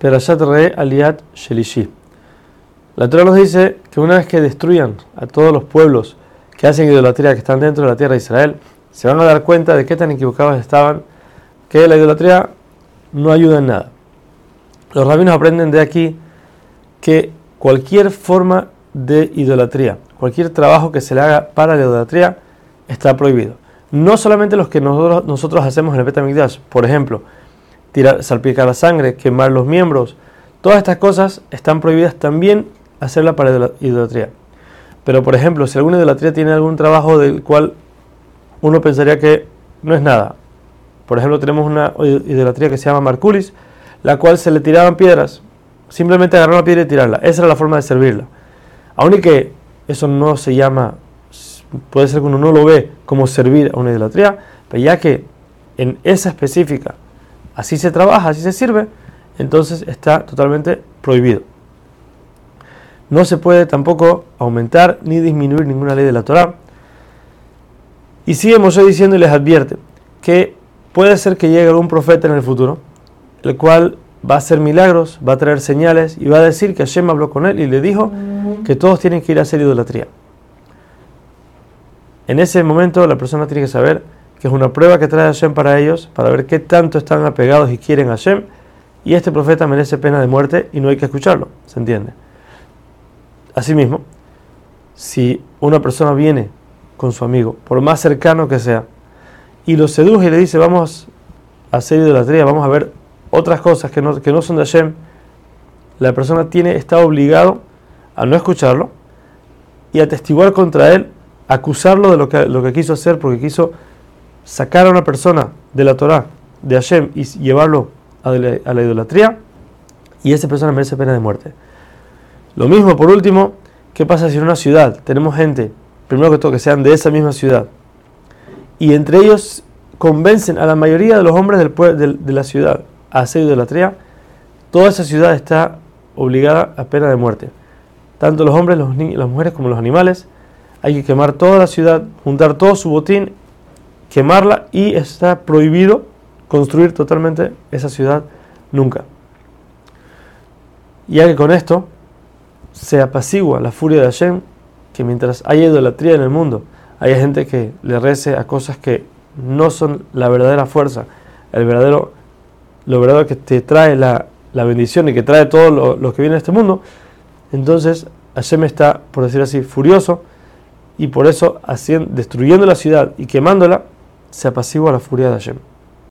Perashat Re Aliat Shelishi. La Torah nos dice que una vez que destruyan a todos los pueblos que hacen idolatría, que están dentro de la tierra de Israel, se van a dar cuenta de qué tan equivocados estaban, que la idolatría no ayuda en nada. Los rabinos aprenden de aquí que cualquier forma de idolatría, cualquier trabajo que se le haga para la idolatría, está prohibido. No solamente los que nosotros, nosotros hacemos en el Betamigdash, por ejemplo, tirar, salpicar la sangre, quemar los miembros, todas estas cosas están prohibidas también hacerla para la idolatría. Pero por ejemplo, si alguna idolatría tiene algún trabajo del cual uno pensaría que no es nada. Por ejemplo, tenemos una idolatría que se llama Marculis, la cual se le tiraban piedras. Simplemente agarrar una piedra y tirarla. Esa era la forma de servirla. Aún que eso no se llama, puede ser que uno no lo ve como servir a una idolatría, pero ya que en esa específica así se trabaja, así se sirve, entonces está totalmente prohibido. No se puede tampoco aumentar ni disminuir ninguna ley de la Torah. Y sigue Moshe diciendo y les advierte que puede ser que llegue algún profeta en el futuro, el cual va a hacer milagros, va a traer señales y va a decir que Hashem habló con él y le dijo que todos tienen que ir a hacer idolatría. En ese momento la persona tiene que saber que es una prueba que trae Hashem para ellos, para ver qué tanto están apegados y quieren a Hashem, y este profeta merece pena de muerte y no hay que escucharlo, ¿se entiende? Asimismo, si una persona viene con su amigo, por más cercano que sea, y lo seduce y le dice, vamos a hacer idolatría, vamos a ver otras cosas que no, que no son de Hashem, la persona tiene, está obligado a no escucharlo y a contra él, acusarlo de lo que, lo que quiso hacer, porque quiso sacar a una persona de la Torah, de Hashem, y llevarlo a la, idolatría, y esa persona merece pena de muerte. Lo mismo, por último, ¿qué pasa si en una ciudad tenemos gente, primero que todo, que sean de esa misma ciudad, y entre ellos convencen a la mayoría de los hombres del, de la ciudad a hacer idolatría, toda esa ciudad está obligada a pena de muerte. Tanto los hombres, las mujeres como los animales. Hay que quemar toda la ciudad, juntar todo su botín, quemarla y está prohibido construir totalmente esa ciudad nunca. Ya que con esto se apacigua la furia de Hashem, que mientras haya idolatría en el mundo, hay gente que le rece a cosas que no son la verdadera fuerza, el verdadero, lo verdadero que te trae la, bendición y que trae todo lo, que viene a este mundo, entonces Hashem está, por decir así, furioso y por eso, destruyendo la ciudad y quemándola, se apacigua la furia de Hashem.